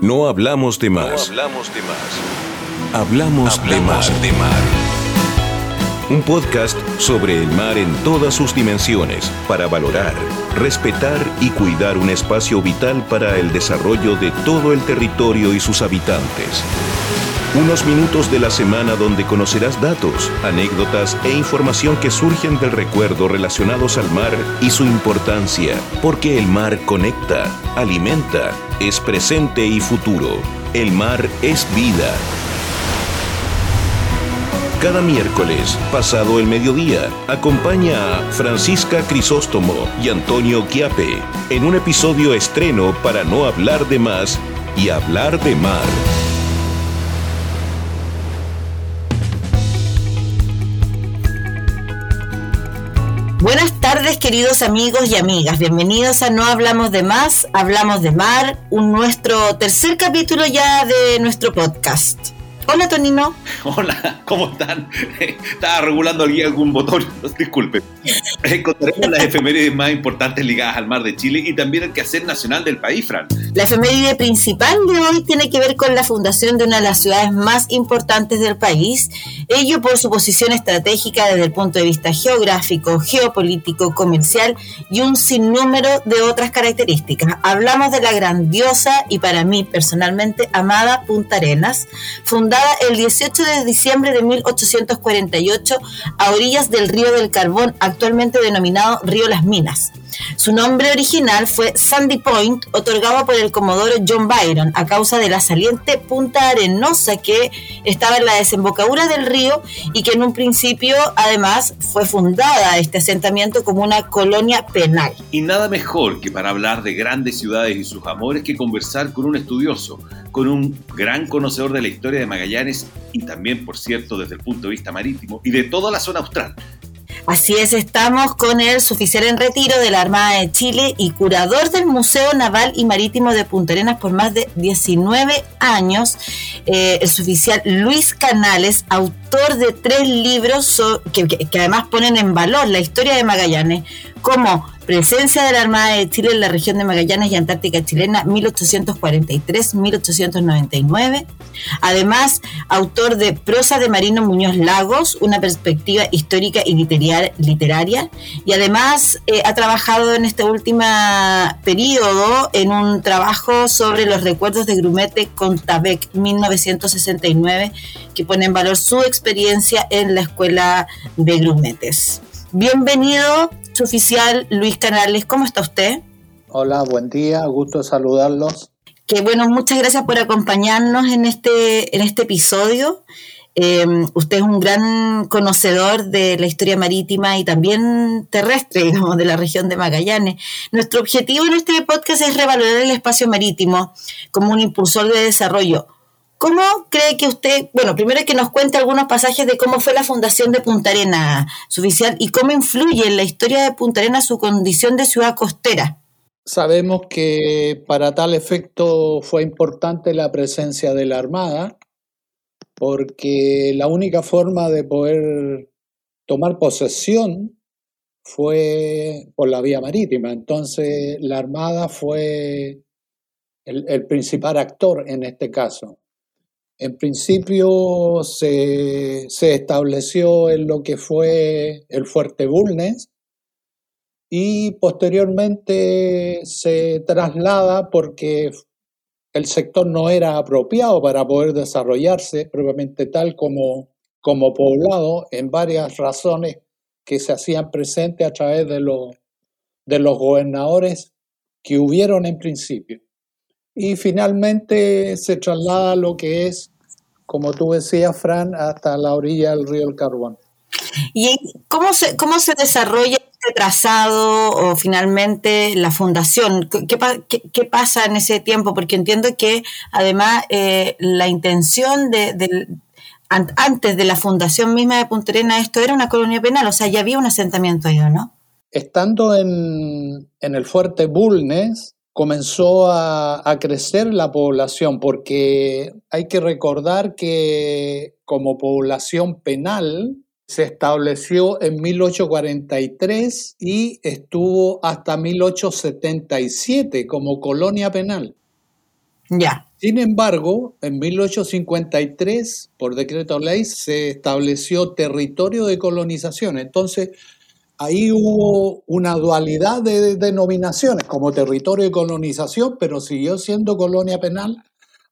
No hablamos de más. hablamos de más. Hablamos, de, mar. de mar. Un podcast sobre el mar en todas sus dimensiones para valorar, respetar y cuidar un espacio vital para el desarrollo de todo el territorio y sus habitantes. Unos minutos de la semana donde conocerás datos, anécdotas e información que surgen del recuerdo relacionados al mar y su importancia, porque el mar conecta, alimenta, es presente y futuro. El mar es vida. Cada miércoles, pasado el mediodía, acompaña a Francisca Crisóstomo y Antonio Quiape en un episodio estreno para no hablar de más y hablar de mar. Buenas tardes queridos amigos y amigas, bienvenidos a No Hablamos de Más, Hablamos de Mar, nuestro tercer capítulo ya de nuestro podcast. Hola Tonino. Hola, ¿cómo están? Estaba regulando aquí algún botón, disculpe. Encontraremos las efemérides más importantes ligadas al mar de Chile y también el quehacer nacional del país, Fran. La efeméride principal de hoy tiene que ver con la fundación de una de las ciudades más importantes del país, ello por su posición estratégica desde el punto de vista geográfico, geopolítico, comercial y un sinnúmero de otras características. Hablamos de la grandiosa y para mí personalmente amada Punta Arenas, fundada el 18 de diciembre de 1848 a orillas del río del Carbón, actualmente denominado Río Las Minas. Su nombre original fue Sandy Point, otorgado por el comodoro John Byron a causa de la saliente punta arenosa que estaba en la desembocadura del río y que en un principio además fue fundada este asentamiento como una colonia penal. Y nada mejor que para hablar de grandes ciudades y sus amores que conversar con un estudioso, con un gran conocedor de la historia de Magallanes y también, por cierto, desde el punto de vista marítimo y de toda la zona austral. Así es, estamos con el suboficial en retiro de la Armada de Chile y curador del Museo Naval y Marítimo de Punta Arenas por más de 19 años, eh, el suboficial Luis Canales, autor de tres libros que, además ponen en valor la historia de Magallanes, como presencia de la Armada de Chile en la región de Magallanes y Antártica chilena 1843-1899. Además, autor de Prosa de Marino Muñoz Lagos, una perspectiva histórica y literaria. Y además eh, ha trabajado en este último periodo en un trabajo sobre los recuerdos de Grumete con Tabec 1969, que pone en valor su experiencia en la escuela de Grumetes. Bienvenido, oficial Luis Canales. ¿Cómo está usted? Hola, buen día, gusto saludarlos. Que bueno, muchas gracias por acompañarnos en este, en este episodio. Eh, usted es un gran conocedor de la historia marítima y también terrestre, digamos, de la región de Magallanes. Nuestro objetivo en este podcast es revalorar el espacio marítimo como un impulsor de desarrollo ¿Cómo cree que usted, bueno, primero que nos cuente algunos pasajes de cómo fue la fundación de Punta Arena, su oficial, y cómo influye en la historia de Punta Arena su condición de ciudad costera? Sabemos que para tal efecto fue importante la presencia de la Armada, porque la única forma de poder tomar posesión fue por la vía marítima. Entonces la Armada fue el, el principal actor en este caso. En principio se, se, estableció en lo que fue el Fuerte Bulnes y posteriormente se traslada porque el sector no era apropiado para poder desarrollarse propiamente tal como, como poblado en varias razones que se hacían presentes a través de, los de los gobernadores que hubieron en principio. Y finalmente se traslada a lo que es, como tú decías, Fran, hasta la orilla del río El Carbón. ¿Y cómo se, cómo se desarrolla este trazado o finalmente la fundación? ¿Qué, qué, qué pasa en ese tiempo? Porque entiendo que además eh, la intención de, de, antes de la fundación misma de Punta Arenas, esto era una colonia penal, o sea, ya había un asentamiento ahí, ¿no? Estando en, en el fuerte Bulnes, comenzó a, a, crecer la población, porque hay que recordar que como población penal se estableció en 1843 y estuvo hasta 1877 como colonia penal. Ya. Sin embargo, en 1853, por decreto ley, se estableció territorio de colonización. Entonces, ahí hubo una dualidad de denominaciones como territorio de colonización, pero siguió siendo colonia penal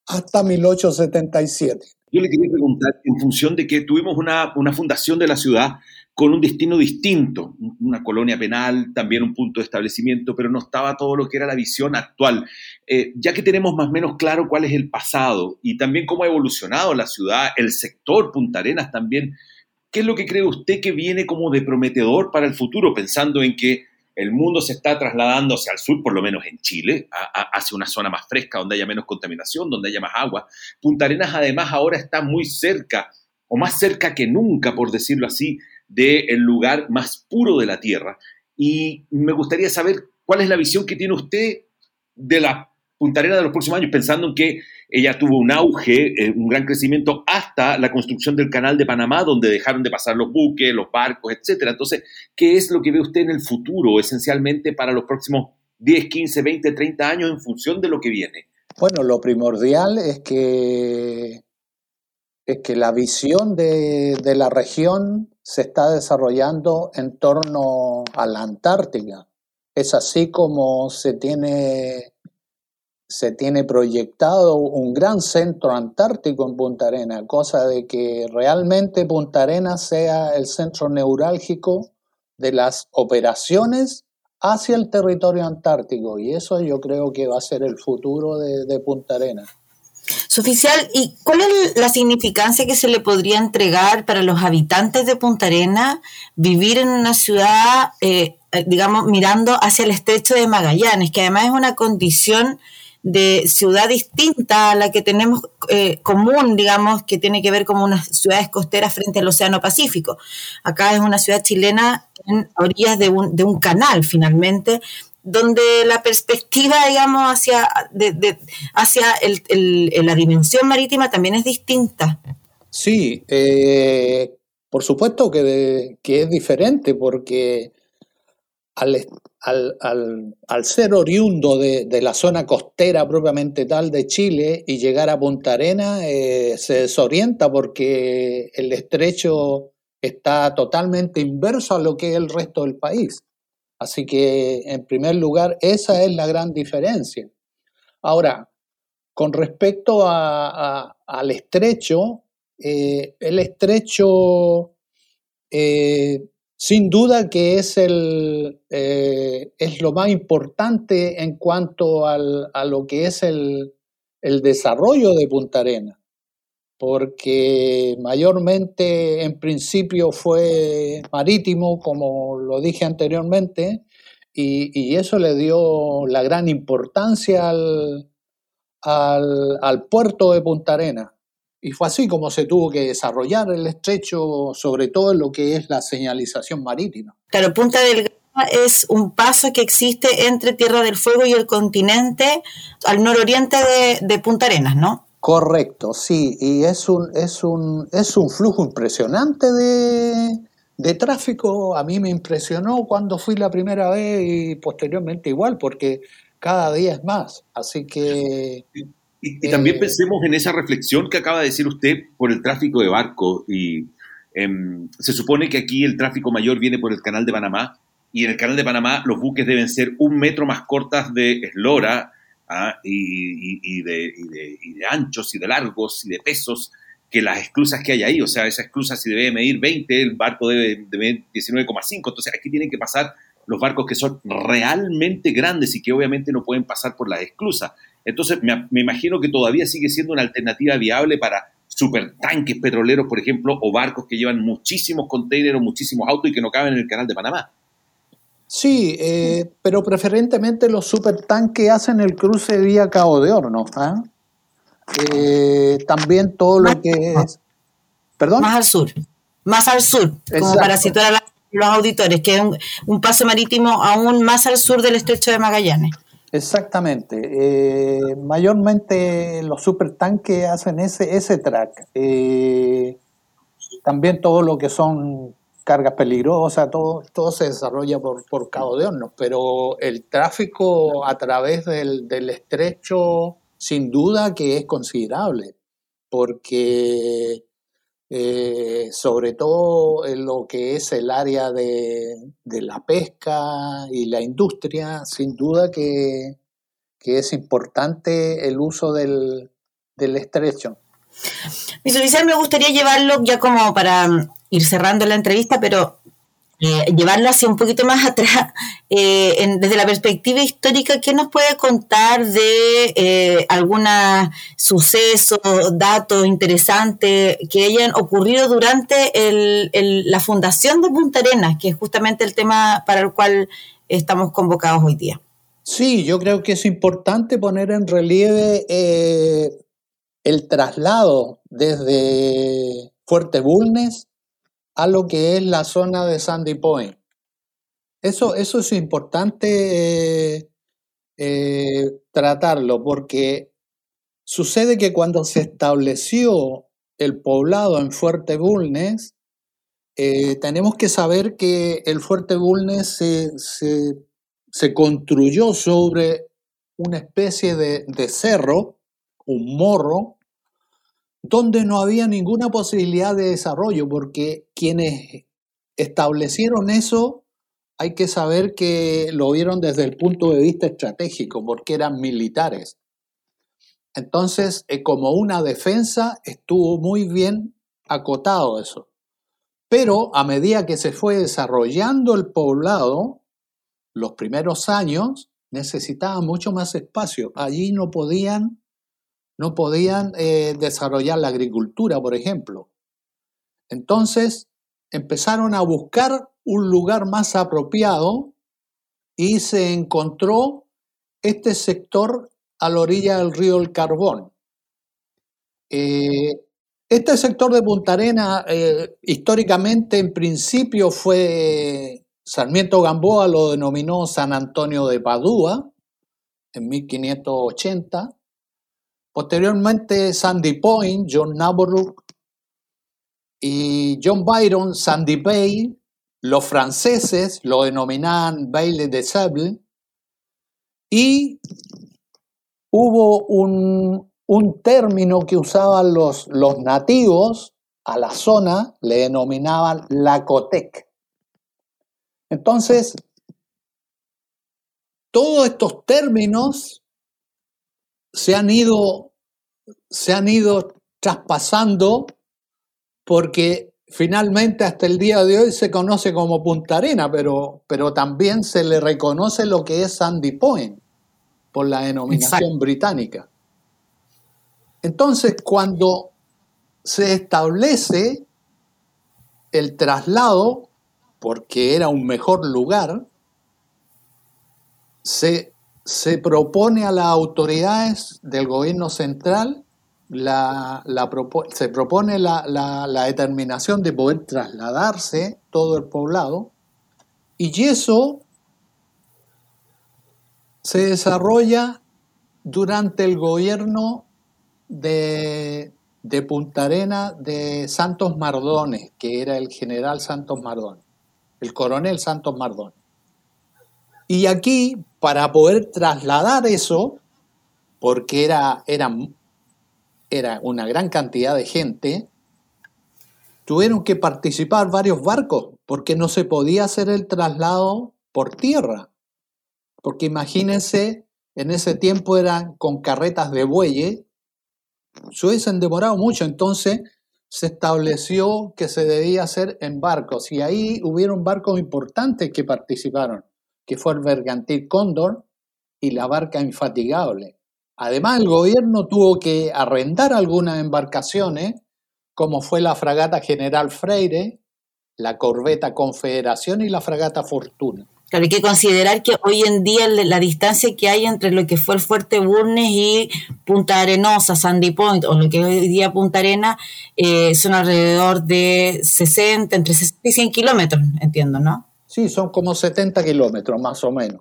hasta 1877. Yo le quería preguntar, en función de que tuvimos una, una fundación de la ciudad con un destino distinto, una colonia penal, también un punto de establecimiento, pero no estaba todo lo que era la visión actual. Eh, ya que tenemos más o menos claro cuál es el pasado y también cómo ha evolucionado la ciudad, el sector Punta Arenas también, ¿qué es lo que cree usted que viene como de prometedor para el futuro, pensando en que el mundo se está trasladando hacia el sur, por lo menos en Chile, hacia una zona más fresca, donde haya menos contaminación, donde haya más agua? Punta Arenas además ahora está muy cerca, o más cerca que nunca, por decirlo así, del lugar más puro de la Tierra. Y me gustaría saber cuál es la visión que tiene usted de la Punta Arenas de los próximos años, pensando en que ella tuvo un auge, eh, un gran crecimiento hasta la construcción del canal de Panamá, donde dejaron de pasar los buques, los barcos, etcétera. Entonces, ¿qué es lo que ve usted en el futuro, esencialmente para los próximos 10, 15, 20, 30 años en función de lo que viene? Bueno, lo primordial es que, es que la visión de, de la región se está desarrollando en torno a la Antártica. Es así como se tiene, se tiene proyectado un gran centro antártico en Punta Arenas, cosa de que realmente Punta Arenas sea el centro neurálgico de las operaciones hacia el territorio antártico. Y eso yo creo que va a ser el futuro de, de Punta Arenas. Su oficial, ¿y cuál es la significancia que se le podría entregar para los habitantes de Punta Arena vivir en una ciudad, eh, digamos, mirando hacia el estrecho de Magallanes, que además es una condición de ciudad distinta a la que tenemos eh, común, digamos, que tiene que ver con unas ciudades costeras frente al Océano Pacífico. Acá es una ciudad chilena en orillas de un, de un canal, finalmente, donde la perspectiva, digamos, hacia, hacia la dimensión marítima también es distinta. Sí, eh, por supuesto que, es diferente, porque al, ser oriundo de, la zona costera propiamente tal de Chile y llegar a Punta Arena, eh, se desorienta porque el estrecho está totalmente inverso a lo que es el resto del país. Así que, en primer lugar, esa es la gran diferencia. Ahora, con respecto al estrecho, eh, el estrecho eh, sin duda que es, el, eh, es lo más importante en cuanto a lo que es el, el desarrollo de Punta Arena porque mayormente en principio fue marítimo, como lo dije anteriormente, y, eso le dio la gran importancia al, al, puerto de Punta Arena. Y fue así como se tuvo que desarrollar el estrecho, sobre todo en lo que es la señalización marítima. Claro, Punta del es un paso que existe entre Tierra del Fuego y el continente al nororiente de, de Punta Arenas, ¿no? Correcto, sí, y es un, es un, es un flujo impresionante de, tráfico. A mí me impresionó cuando fui la primera vez y posteriormente igual, porque cada día es más. Así que... Y, también eh, pensemos en esa reflexión que acaba de decir usted por el tráfico de barcos. Y em, se supone que aquí el tráfico mayor viene por el canal de Panamá, y en el canal de Panamá los buques deben ser un metro más cortas de eslora ¿ah? y, de, anchos y de largos y de pesos que las esclusas que hay ahí. O sea, esa esclusa si debe medir 20, el barco debe, medir 19,5. Entonces aquí tienen que pasar los barcos que son realmente grandes y que obviamente no pueden pasar por las esclusas. Entonces me, me imagino que todavía sigue siendo una alternativa viable para supertanques petroleros, por ejemplo, o barcos que llevan muchísimos containers o muchísimos autos y que no caben en el canal de Panamá. Sí, eh, pero preferentemente los supertanques hacen el cruce vía Cabo de Horno. ¿ah? Eh, también todo lo que es... ¿Perdón? Más al sur, más al sur, como para situar a los auditores, que es un, paso marítimo aún más al sur del estrecho de Magallanes. Exactamente. Eh, mayormente los supertanques hacen ese, ese track. también todo lo que son cargas peligrosas, todo, todo se desarrolla por, por Cabo de Hornos, pero el tráfico a través del, estrecho sin duda que es considerable, porque eh, sobre todo en lo que es el área de, la pesca y la industria, sin duda que, es importante el uso del, del estrecho. Visualizar me gustaría llevarlo ya como para ir cerrando la entrevista, pero eh, llevarlo hacia un poquito más atrás, eh, desde la perspectiva histórica, ¿qué nos puede contar de eh, algunos sucesos, datos interesantes que hayan ocurrido durante la fundación de Punta Arenas, que es justamente el tema para el cual estamos convocados hoy día? Sí, yo creo que es importante poner en relieve el traslado desde Fuerte Bulnes a lo que es la zona de Sandy Point. Eso, eso es importante eh, eh, tratarlo porque sucede que cuando se estableció el poblado en Fuerte Bulnes, eh, tenemos que saber que el Fuerte Bulnes se, construyó sobre una especie de, de cerro, un morro, donde no había ninguna posibilidad de desarrollo, porque quienes establecieron eso, hay que saber que lo vieron desde el punto de vista estratégico, porque eran militares. Entonces, eh, como una defensa, estuvo muy bien acotado eso. Pero a medida que se fue desarrollando el poblado, los primeros años necesitaban mucho más espacio. Allí no podían no podían eh, desarrollar la agricultura, por ejemplo. Entonces empezaron a buscar un lugar más apropiado y se encontró este sector a la orilla del río El Carbón. Eh, este sector de Punta Arena eh, históricamente en principio fue Sarmiento Gamboa lo denominó San Antonio de Padua en 1580 Posteriormente, Sandy Point, John Naborough y John Byron, Sandy Bay, los franceses lo denominaban Baile de Sable, y hubo un, término que usaban los, los nativos a la zona, le denominaban Lacotec. Entonces, todos estos términos se han ido, se han ido traspasando porque finalmente hasta el día de hoy se conoce como Punta Arena, pero, pero también se le reconoce lo que es Sandy Point por la denominación británica. Entonces, cuando se establece el traslado, porque era un mejor lugar, se se propone a las autoridades del gobierno central, la, se propone la, determinación de poder trasladarse todo el poblado, y eso se desarrolla durante el gobierno de, de Punta Arena de Santos Mardones, que era el general Santos Mardones, el coronel Santos Mardones. Y aquí, para poder trasladar eso, porque era, era, era una gran cantidad de gente, tuvieron que participar varios barcos, porque no se podía hacer el traslado por tierra. Porque imagínense, en ese tiempo eran con carretas de bueye, se hubiesen demorado mucho, entonces se estableció que se debía hacer en barcos y ahí hubieron barcos importantes que participaron que fue el Bergantil Cóndor y la barca Infatigable. Además, el gobierno tuvo que arrendar algunas embarcaciones, como fue la fragata General Freire, la corbeta Confederación y la fragata Fortuna. Claro, hay que considerar que hoy en día la distancia que hay entre lo que fue el Fuerte Burnes y Punta Arenosa, Sandy Point, o lo que hoy día Punta Arena, eh, son alrededor de 60, entre 60 y 100 kilómetros, entiendo, ¿no? Sí, son como 70 kilómetros más o menos.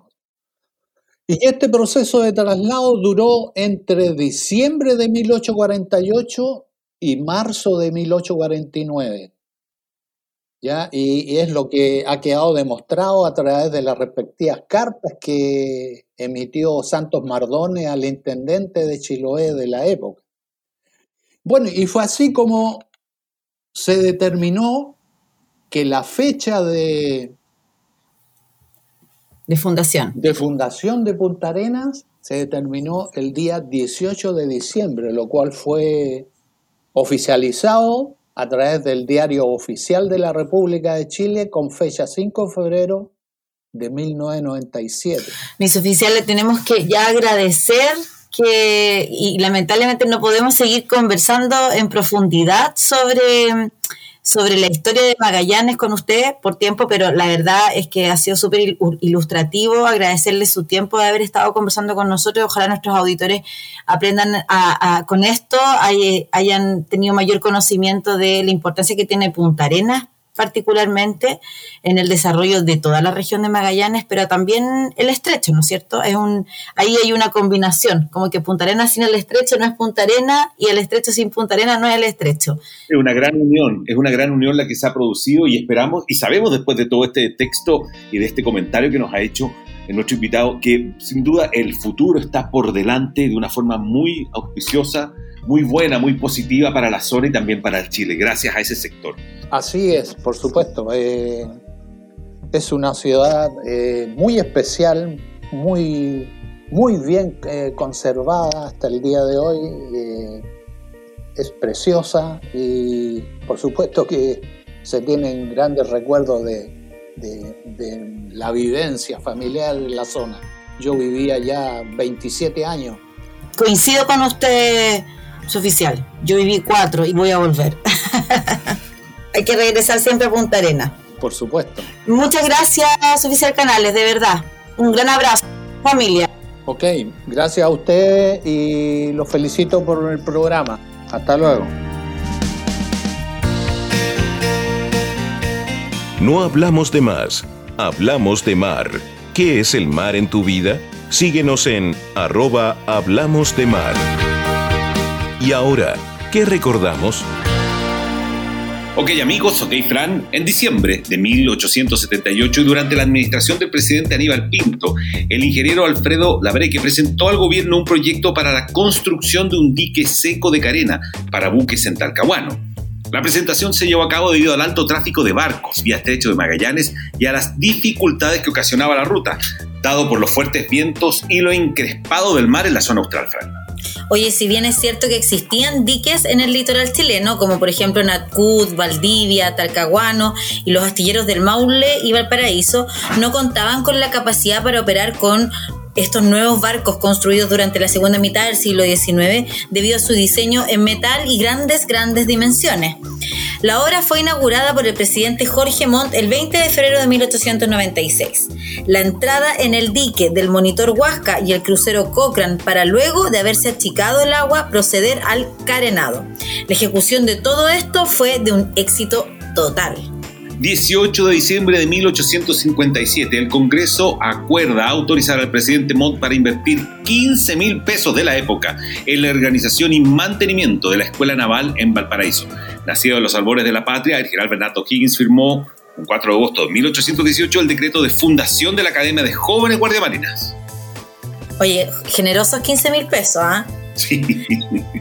Y este proceso de traslado duró entre diciembre de 1848 y marzo de 1849. ¿ya? Y, es lo que ha quedado demostrado a través de las respectivas cartas que emitió Santos Mardone al intendente de Chiloé de la época. Bueno, y fue así como se determinó que la fecha de, de fundación. De fundación de Punta Arenas se determinó el día 18 de diciembre, lo cual fue oficializado a través del diario oficial de la República de Chile con fecha 5 de febrero de 1997. Mis oficiales, tenemos que ya agradecer que, y lamentablemente no podemos seguir conversando en profundidad sobre sobre la historia de Magallanes con usted por tiempo, pero la verdad es que ha sido súper ilustrativo. Agradecerle su tiempo de haber estado conversando con nosotros. Ojalá nuestros auditores aprendan con esto, hayan tenido mayor conocimiento de la importancia que tiene Punta Arenas particularmente en el desarrollo de toda la región de Magallanes, pero también el estrecho, ¿no es cierto? Es un, ahí hay una combinación, como que Punta Arena sin el estrecho no es Punta Arena y el estrecho sin Punta Arena no es el estrecho. Es una gran unión, es una gran unión la que se ha producido y esperamos y sabemos después de todo este texto y de este comentario que nos ha hecho nuestro invitado que sin duda el futuro está por delante de una forma muy auspiciosa, muy buena, muy positiva para la zona y también para Chile, gracias a ese sector. Así es, por supuesto. Eh, es una ciudad eh, muy especial, muy, muy bien eh, conservada hasta el día de hoy. es preciosa y por supuesto que se tienen grandes recuerdos de, de la vivencia familiar en la zona. Yo vivía ya 27 años. Coincido con usted, su oficial. Yo viví cuatro y voy a volver. Hay que regresar siempre a Punta Arena. Por supuesto. Muchas gracias, oficial Canales, de verdad. Un gran abrazo, familia. Ok, gracias a ustedes y los felicito por el programa. Hasta luego. No hablamos de más, hablamos de mar. ¿Qué es el mar en tu vida? Síguenos en arroba hablamos de mar. Y ahora, ¿qué recordamos? Ok amigos, ok Fran, en diciembre de 1878 y durante la administración del presidente Aníbal Pinto, el ingeniero Alfredo Labreque presentó al gobierno un proyecto para la construcción de un dique seco de carena para buques en Talcahuano. La presentación se llevó a cabo debido al alto tráfico de barcos vía estrecho de Magallanes y a las dificultades que ocasionaba la ruta, dado por los fuertes vientos y lo encrespado del mar en la zona austral, Fran. Oye, si bien es cierto que existían diques en el litoral chileno, como por ejemplo en Valdivia, Talcahuano y los astilleros del Maule y Valparaíso, no contaban con la capacidad para operar con estos nuevos barcos construidos durante la segunda mitad del siglo XIX debido a su diseño en metal y grandes, grandes dimensiones. La obra fue inaugurada por el presidente Jorge Montt el 20 de febrero de 1896. La entrada en el dique del monitor Huasca y el crucero Cochrane para luego de haberse achicado el agua proceder al carenado. La ejecución de todo esto fue de un éxito total. 18 de diciembre de 1857, el Congreso acuerda autorizar al presidente Montt para invertir 15 mil pesos de la época en la organización y mantenimiento de la Escuela Naval en Valparaíso. Nacido en los albores de la patria, el general Bernardo Higgins firmó el 4 de agosto de 1818 el decreto de fundación de la Academia de Jóvenes Guardiamarinas. Oye, generosos 15 mil pesos, ¿ah?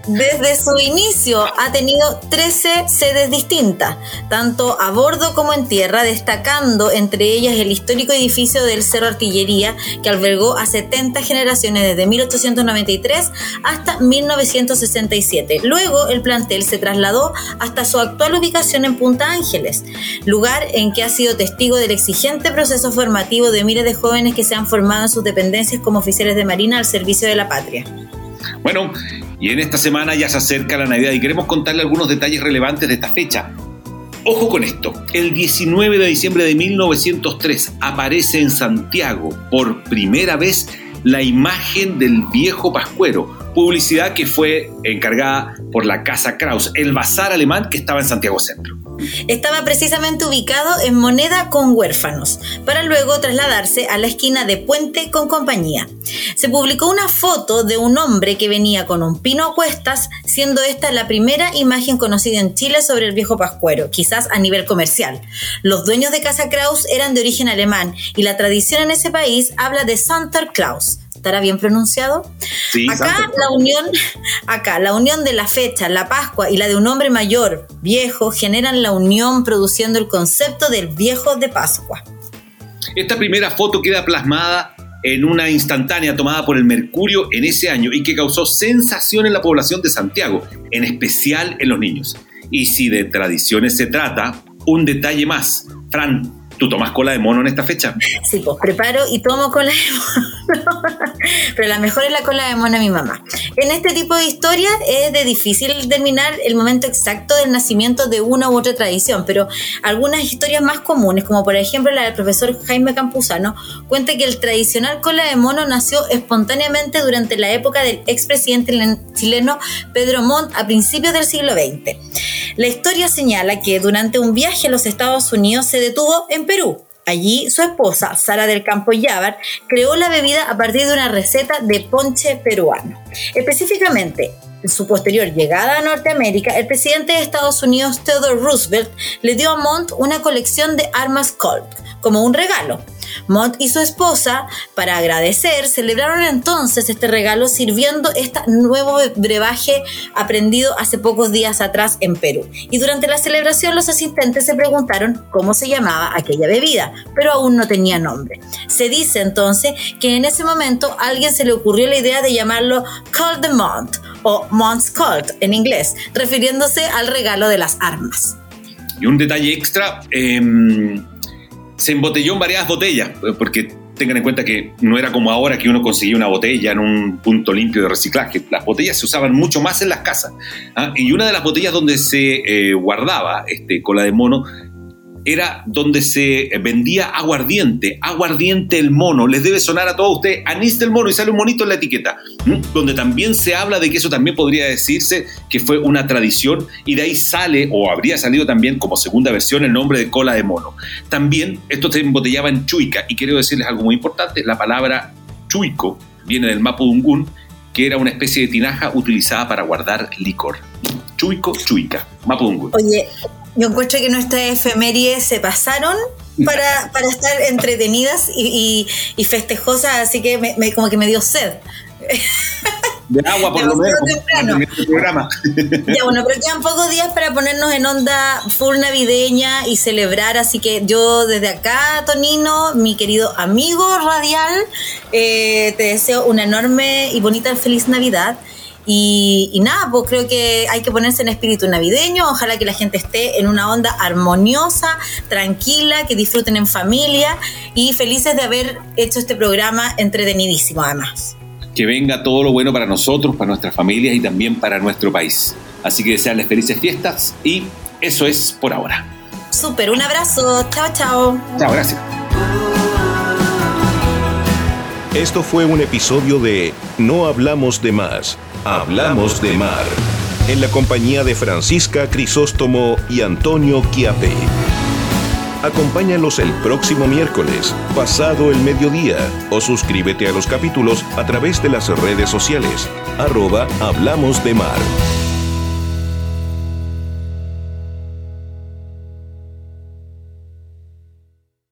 Desde su inicio ha tenido 13 sedes distintas, tanto a bordo como en tierra, destacando entre ellas el histórico edificio del Cerro Artillería, que albergó a 70 generaciones desde 1893 hasta 1967. Luego el plantel se trasladó hasta su actual ubicación en Punta Ángeles, lugar en que ha sido testigo del exigente proceso formativo de miles de jóvenes que se han formado en sus dependencias como oficiales de Marina al servicio de la patria. Bueno, y en esta semana ya se acerca la Navidad y queremos contarle algunos detalles relevantes de esta fecha. Ojo con esto, el 19 de diciembre de 1903 aparece en Santiago por primera vez la imagen del viejo Pascuero, publicidad que fue encargada por la Casa Kraus, el bazar alemán que estaba en Santiago Centro. Estaba precisamente ubicado en Moneda con Huérfanos, para luego trasladarse a la esquina de Puente con Compañía. se publicó una foto de un hombre que venía con un pino a cuestas, siendo esta la primera imagen conocida en Chile sobre el viejo pascuero, quizás a nivel comercial. Los dueños de Casa Kraus eran de origen alemán y la tradición en ese país habla de Santa Claus. ¿Estará bien pronunciado? Sí, acá la unión, acá la unión de la fecha, la Pascua y la de un hombre mayor, viejo, generan la unión produciendo el concepto del viejo de Pascua. Esta primera foto queda plasmada en una instantánea tomada por el Mercurio en ese año y que causó sensación en la población de Santiago, en especial en los niños. Y si de tradiciones se trata, un detalle más. Fran, ¿Tú tomas cola de mono en esta fecha? Sí, pues preparo y tomo cola de mono. Pero la mejor es la cola de mono de mi mamá. En este tipo de historias es de difícil determinar el momento exacto del nacimiento de una u otra tradición, pero algunas historias más comunes, como por ejemplo la del profesor Jaime Campuzano, cuenta que el tradicional cola de mono nació espontáneamente durante la época del expresidente chileno Pedro Montt a principios del siglo XX. La historia señala que durante un viaje a los Estados Unidos se detuvo en Perú. Allí su esposa, Sara del Campo Llávar, creó la bebida a partir de una receta de ponche peruano. Específicamente, en su posterior llegada a Norteamérica, el presidente de Estados Unidos, Theodore Roosevelt, le dio a Montt una colección de armas Colt como un regalo. Mont y su esposa, para agradecer, celebraron entonces este regalo sirviendo este nuevo brebaje aprendido hace pocos días atrás en Perú. Y durante la celebración los asistentes se preguntaron cómo se llamaba aquella bebida, pero aún no tenía nombre. Se dice entonces que en ese momento a alguien se le ocurrió la idea de llamarlo Cold de Mont o Mont's Colt en inglés, refiriéndose al regalo de las armas. Y un detalle extra, eh, se embotelló en varias botellas, eh, porque tengan en cuenta que no era como ahora que uno conseguía una botella en un punto limpio de reciclaje. Las botellas se usaban mucho más en las casas. ¿ah? Y una de las botellas donde se eh, guardaba este, cola de mono era donde se vendía aguardiente, aguardiente el mono, les debe sonar a todos ustedes, anís del mono y sale un monito en la etiqueta, donde también se habla de que eso también podría decirse que fue una tradición y de ahí sale o habría salido también como segunda versión el nombre de cola de mono. También esto se embotellaba en chuica y quiero decirles algo muy importante, la palabra chuico viene del mapudungún, que era una especie de tinaja utilizada para guardar licor. Chuico, chuica, mapudungún. Oye, yo encuentro que nuestras efemérides se pasaron para, para estar entretenidas y, y, festejosas, así que me, como que me dio sed. De agua, por lo menos. Este programa. Ya, bueno, pero quedan pocos días para ponernos en onda full navideña y celebrar. Así que yo, desde acá, Tonino, mi querido amigo radial, eh, te deseo una enorme y bonita feliz Navidad. Y, nada, pues creo que hay que ponerse en espíritu navideño, ojalá que la gente esté en una onda armoniosa, tranquila, que disfruten en familia y felices de haber hecho este programa entretenidísimo además. Que venga todo lo bueno para nosotros, para nuestras familias y también para nuestro país. Así que desearles felices fiestas y eso es por ahora. Súper, un abrazo, chao, chao. Chao, gracias. Esto fue un episodio de No Hablamos de Más Hablamos de Mar, en la compañía de Francisca Crisóstomo y Antonio Quiape. Acompáñalos el próximo miércoles, pasado el mediodía, o suscríbete a los capítulos a través de las redes sociales, arroba Hablamos de Mar.